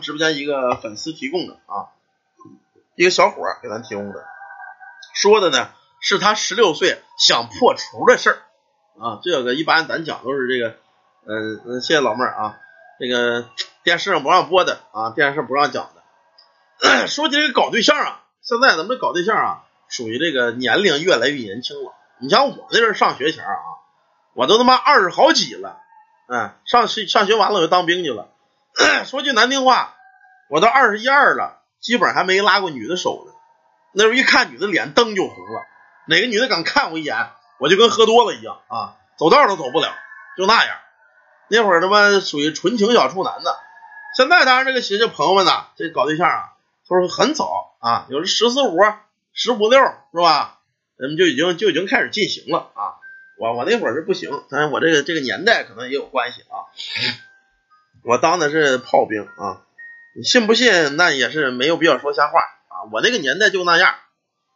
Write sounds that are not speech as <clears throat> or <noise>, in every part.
直播间一个粉丝提供的啊，一个小伙给咱提供的，说的呢是他十六岁想破除的事儿啊。这个一般咱讲都是这个，嗯，谢谢老妹儿啊。这个电视上不让播的啊，电视不让讲的。<clears throat> 说起这个搞对象啊，现在咱们搞对象啊，属于这个年龄越来越年轻了。你像我那阵上学前啊，我都他妈二十好几了，嗯，上学上学完了我就当兵去了。<clears throat> 说句难听话，我都二十一二了，基本还没拉过女的手呢。那时候一看女的脸，灯就红了。哪个女的敢看我一眼，我就跟喝多了一样啊，走道都走不了，就那样。那会儿他妈属于纯情小处男呢。现在当然这个学这朋友们呐，这搞对象啊，都是很早啊，有的十四五、十五六是吧？人们就已经就已经开始进行了啊。我我那会儿是不行，但是我这个这个年代可能也有关系啊。我当的是炮兵啊，你信不信？那也是没有必要说瞎话啊。我那个年代就那样，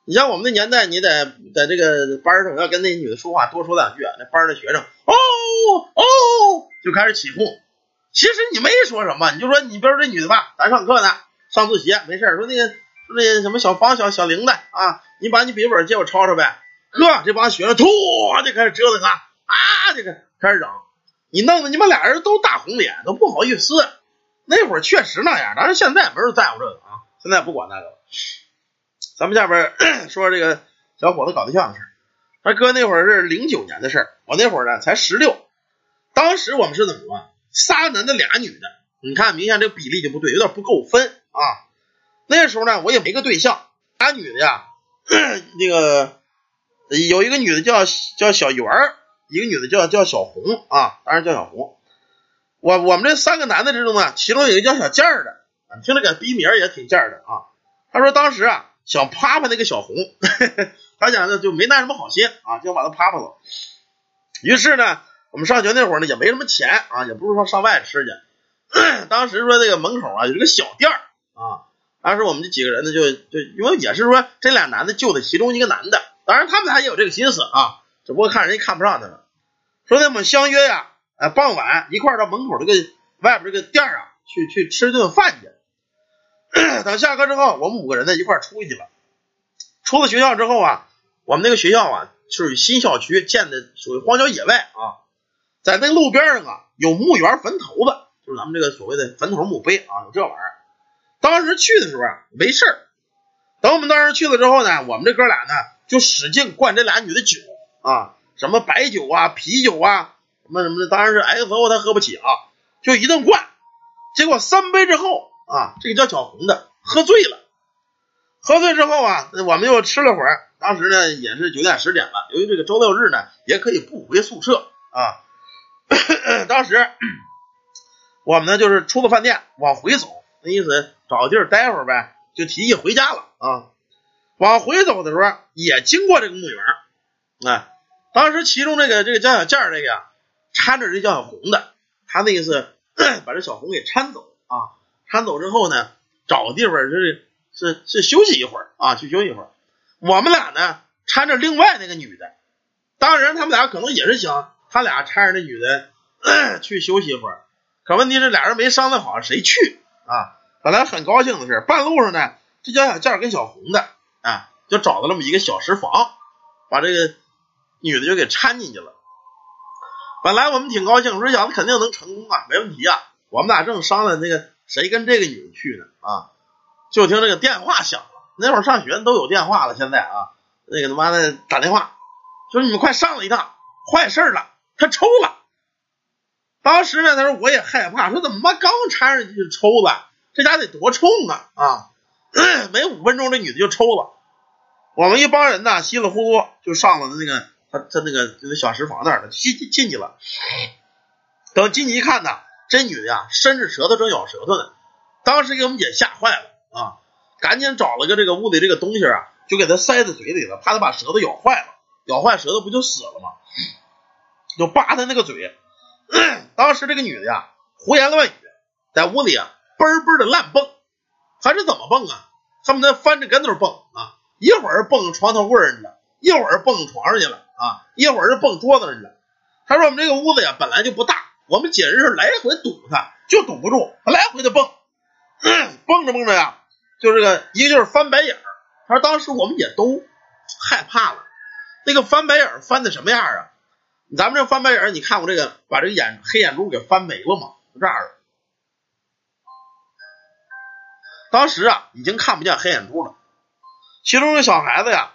你像我们那年代，你在在这个班上要跟那女的说话，多说两句，那班的学生哦哦就开始起哄。其实你没说什么，你就说你比如这女的吧，咱上课呢，上自习没事说那个说那什么小方小小玲的啊，你把你笔记本借我抄抄呗。呵，这帮学生突就开始折腾他啊，这个开始整。你弄得你们俩人都大红脸，都不好意思。那会儿确实那样，但是现在没人在乎这个啊，现在不管那个了。咱们下边 <clears throat> 说这个小伙子搞对象的事儿。他哥那会儿是零九年的事儿，我那会儿呢才十六。当时我们是怎么着？仨男的俩女的，你看明显这比例就不对，有点不够分啊。那时候呢，我也没个对象，俩女的呀，<clears throat> 那个有一个女的叫叫小圆儿。一个女的叫叫小红啊，当然叫小红。我我们这三个男的之中呢，其中有一个叫小健儿的，听这个逼名也挺贱的啊。他说当时啊想啪啪那个小红，<laughs> 他讲的就没那什么好心啊，就把他啪啪了。于是呢，我们上学那会儿呢也没什么钱啊，也不是说上外吃去。<clears throat> 当时说这个门口啊有一个小店儿啊，当时我们这几个人呢就就因为也是说这俩男的救的其中一个男的，当然他们俩也有这个心思啊。只不过看人家看不上他了，说他们相约呀，哎，傍晚一块到门口这个外边这个店啊，去去吃顿饭去。<clears throat> 等下课之后，我们五个人呢一块出去了。出了学校之后啊，我们那个学校啊，属于新校区建的，属于荒郊野外啊，在那路边上啊，有墓园坟头子，就是咱们这个所谓的坟头墓碑啊，有这玩意儿。当时去的时候啊，没事儿。等我们当时去了之后呢，我们这哥俩呢就使劲灌这俩女的酒。啊，什么白酒啊，啤酒啊，什么什么的，当然是 XO 他喝不起啊，就一顿灌。结果三杯之后啊，这个叫小红的喝醉了。喝醉之后啊，我们又吃了会儿。当时呢也是九点十点了，由于这个周六日呢也可以不回宿舍啊。<coughs> 当时我们呢就是出了饭店往回走，那意思找个地儿待会儿呗，就提议回家了啊。往回走的时候也经过这个墓园。啊，当时其中这个这个江小健这个呀，搀着这江小红的，他那意思 <clears throat> 把这小红给搀走啊，搀走之后呢，找个地方是是是休息一会儿啊，去休息一会儿。我们俩呢搀着另外那个女的，当然他们俩可能也是想他俩搀着那女的 <clears throat> 去休息一会儿，可问题是俩人没商量好谁去啊。本来很高兴的事，半路上呢，这江小健跟小红的啊，就找到那么一个小石房，把这个。女的就给掺进去了。本来我们挺高兴，说小子肯定能成功啊，没问题啊。我们俩正商量那个谁跟这个女的去呢啊，就听这个电话响了。那会儿上学都有电话了，现在啊，那个他妈的打电话说你们快上来一趟，坏事了，他抽了。当时呢，他说我也害怕，说怎么妈刚搀上去就抽了，这家得多冲啊啊！<clears throat> 没五分钟，这女的就抽了。我们一帮人呢，稀里糊涂就上了那个。他他那个那小石房那儿的进进去了，等进去一看呢，这女的呀伸着舌头正咬舌头呢，当时给我们姐吓坏了啊，赶紧找了个这个屋里这个东西啊，就给她塞在嘴里了，怕她把舌头咬坏了，咬坏舌头不就死了吗？就扒她那个嘴，<coughs> 当时这个女的呀胡言乱语，在屋里啊嘣嘣的乱蹦，还是怎么蹦啊？恨不得翻着跟头蹦啊，一会儿蹦床头柜上了，一会儿蹦床上去了。啊，一会儿就蹦桌子上去了。他说：“我们这个屋子呀，本来就不大，我们简直是来回堵他，就堵不住，来回的蹦。<clears throat> 蹦着蹦着呀，就这个一个就是翻白眼儿。他说当时我们也都害怕了。那个翻白眼儿翻的什么样啊？咱们这翻白眼儿，你看我这个把这个眼黑眼珠给翻没了吗？这样的。当时啊，已经看不见黑眼珠了。其中这小孩子呀，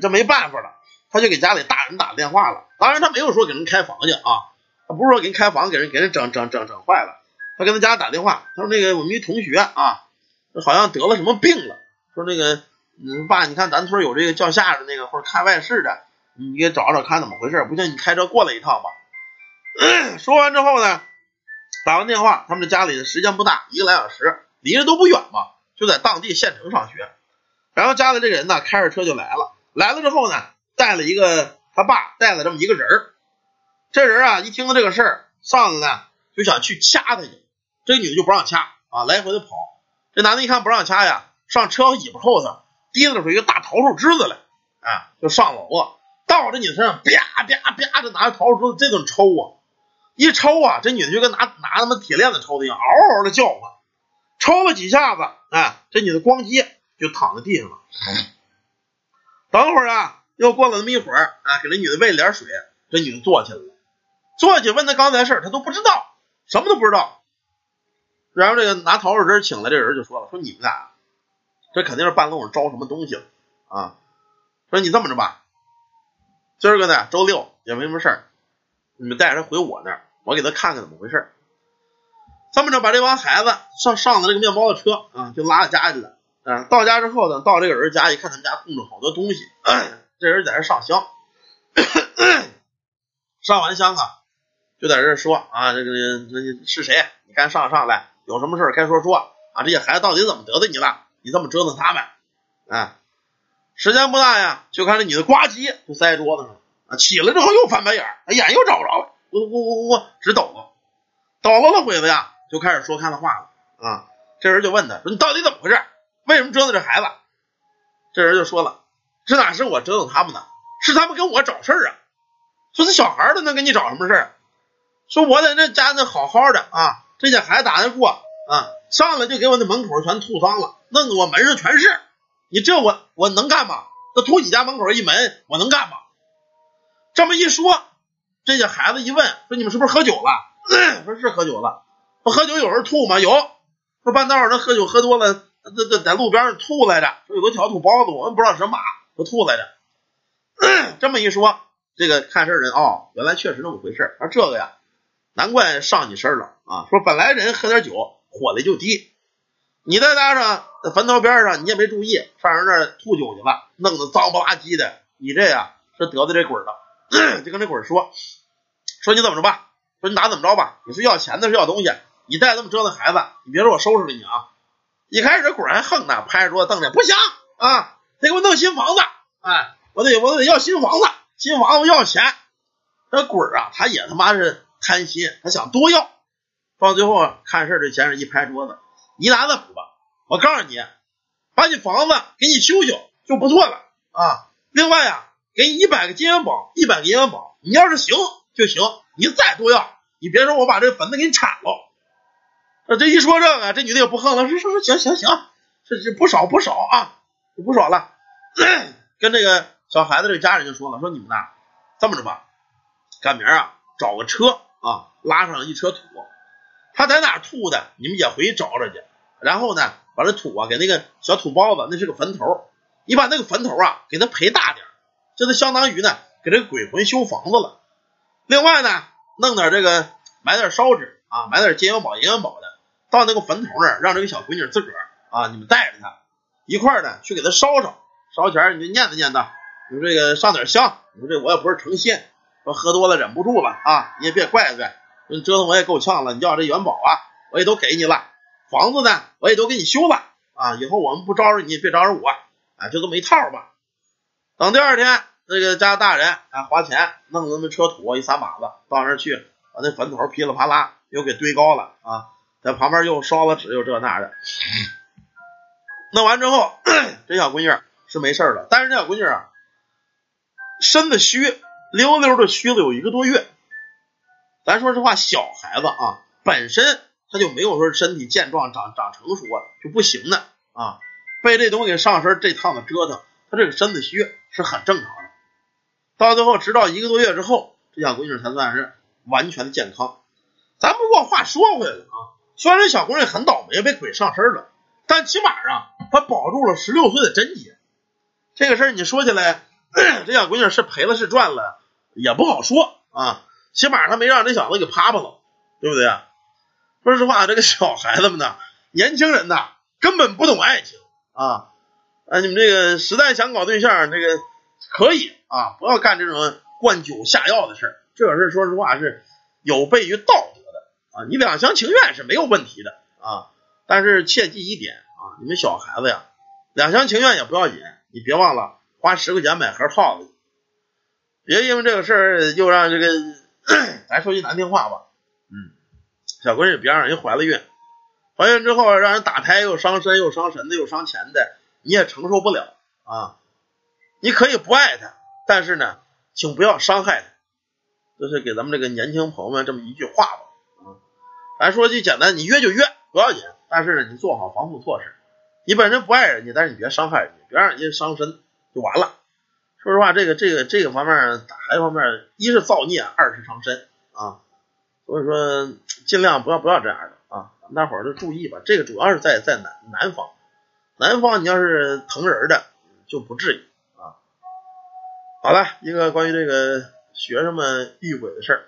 这没办法了，他就给家里大人打电话了。当然他没有说给人开房去啊，他不是说给人开房，给人给人整整整整坏了。他跟他家打电话，他说那个我们一同学啊，好像得了什么病了。说那个，嗯，爸，你看咱村有这个叫下的那个或者看外事的，你给找找看怎么回事。不行，你开车过来一趟吧。<coughs> 说完之后呢，打完电话，他们的家里的时间不大，一个来小时，离着都不远嘛。就在当地县城上学，然后家里这人呢，开着车就来了。来了之后呢，带了一个他爸带了这么一个人儿。这人啊，一听到这个事儿，上来呢就想去掐他去。这女的就不让掐啊，来回的跑。这男的一看不让掐呀，上车尾巴后头提溜出一个大桃树枝子来，啊，就上楼啊，到这女的身上，啪啪啪就拿着桃树枝子这顿抽啊，一抽啊，这女的就跟拿拿他妈铁链子抽的一样，嗷嗷的叫唤。抽了几下子，啊，这女的咣叽就躺在地上了。等会儿啊，又过了那么一会儿，啊，给这女的喂了点水，这女的坐起来了。坐起问她刚才事，她都不知道，什么都不知道。然后这个拿桃树枝请来这人就说了：“说你们俩这肯定是半路上招什么东西了啊？说你这么着吧，今儿个呢周六也没什么事儿，你们带着他回我那儿，我给他看看怎么回事。”这么着，把这帮孩子上上了这个面包的车啊，就拉到家去了。啊，到家之后呢，到这个人家一看，他们家供着好多东西。这人在这上香，上完香啊，就在这说啊，这个那是谁？你该上上来，有什么事该说说啊。这些孩子到底怎么得罪你了？你这么折腾他们啊？时间不大呀，就看这女的呱唧就塞桌子上了啊，起来之后又翻白眼，哎眼又找不着了，呜呜呜呜直抖了，抖了了鬼子呀。就开始说开了话了啊！这人就问他说：“你到底怎么回事？为什么折腾这孩子？”这人就说了：“这哪是我折腾他们呢？是他们跟我找事儿啊！说这小孩都能跟你找什么事儿？说我在那家那好好的啊，这些孩子打得过啊，上来就给我那门口全吐脏了，弄得我门上全是。你这我我能干吗？这吐你家门口一门，我能干吗？”这么一说，这些孩子一问说：“你们是不是喝酒了？” <clears throat> 说是喝酒了。喝酒有人吐吗？有，说半道上那喝酒喝多了，这这在路边上吐来着，说有个小土包子，我们不知道什么马，都吐来着。<coughs> 这么一说，这个看事人哦，原来确实那么回事。说这个呀，难怪上你身了啊。说本来人喝点酒火力就低，你再加上坟头边上你也没注意，上人那儿吐酒去了，弄得脏不拉几的，你这呀是得罪这鬼了。<coughs> 就跟这鬼说，说你怎么着吧，说你打怎么着吧，你是要钱的是要东西。你再这么折腾孩子，你别说我收拾了你啊！一开始这鬼还横呢，拍着桌子瞪着，不行啊，得给我弄新房子，哎，我得我得要新房子，新房子要钱。这鬼啊，他也他妈是贪心，他想多要。到最后看事这先生一拍桌子，你拿着补吧，我告诉你，把你房子给你修修就不错了啊。另外呀，给你一百个金元宝，一百个银元宝，你要是行就行，你再多要，你别说我把这坟子给你铲了。这一说这个，这女的也不横了，说说说行行行，这这不少不少啊，不少了。<coughs> 跟这个小孩子这家人就说了，说你们呐，这么着吧，赶明儿啊找个车啊，拉上一车土，他在哪吐的，你们也回去找找去。然后呢，把这土啊给那个小土包子，那是个坟头，你把那个坟头啊给他赔大点，这就相当于呢给这鬼魂修房子了。另外呢，弄点这个买点烧纸啊，买点金元宝银元宝的。到那个坟头那儿，让这个小闺女自个儿啊，你们带着她一块儿呢，去给她烧烧。烧钱你就念叨念叨，你说这个上点香。你说这我也不是诚心，说喝多了忍不住了啊，你也别怪怪。说折腾我也够呛了，你要这元宝啊，我也都给你了。房子呢，我也都给你修了啊。以后我们不招惹你，别招惹我啊，就这么一套吧。等第二天，这个家大人啊花钱弄那么车土一撒把子到那儿去，把那坟头噼里啪啦又给堆高了啊。在旁边又烧了纸，又这那的，弄完之后，这小闺女是没事了。但是这小闺女啊，身子虚，溜溜的虚了有一个多月。咱说实话，小孩子啊，本身他就没有说身体健壮、长长成熟啊就不行的啊。被这东西上身这趟子折腾，他这个身子虚是很正常的。到最后，直到一个多月之后，这小闺女才算是完全的健康。咱不过话说回来了啊，虽然这小姑娘很倒霉被鬼上身了，但起码啊，她保住了十六岁的贞洁。这个事儿你说起来，<clears throat> 这小姑娘是赔了是赚了也不好说啊。起码她没让这小子给啪啪了，对不对啊？说实话，这个小孩子们呢，年轻人呐，根本不懂爱情啊！啊，你们这个实在想搞对象，这个可以啊，不要干这种灌酒下药的事儿。这个事儿说实话是有悖于道德啊！你两厢情愿是没有问题的啊，但是切记一点啊，你们小孩子呀，两厢情愿也不要紧，你别忘了花十块钱买盒套子，别因为这个事儿又让这个，咱说句难听话吧，嗯。小闺女别让人怀了孕，怀孕之后让人打胎又伤身又伤神的又伤钱的，你也承受不了啊！你可以不爱他，但是呢，请不要伤害他。这是给咱们这个年轻朋友们这么一句话吧。咱说句简单，你约就约不要紧，但是呢，你做好防护措施。你本身不爱人家，但是你别伤害人家，别让人家伤身就完了。说实话，这个这个这个方面打孩子方面，一是造孽，二是伤身啊。所以说，尽量不要不要这样的啊！大伙儿都注意吧。这个主要是在在南南方，南方你要是疼人的就不至于啊。好了，一个关于这个学生们遇鬼的事儿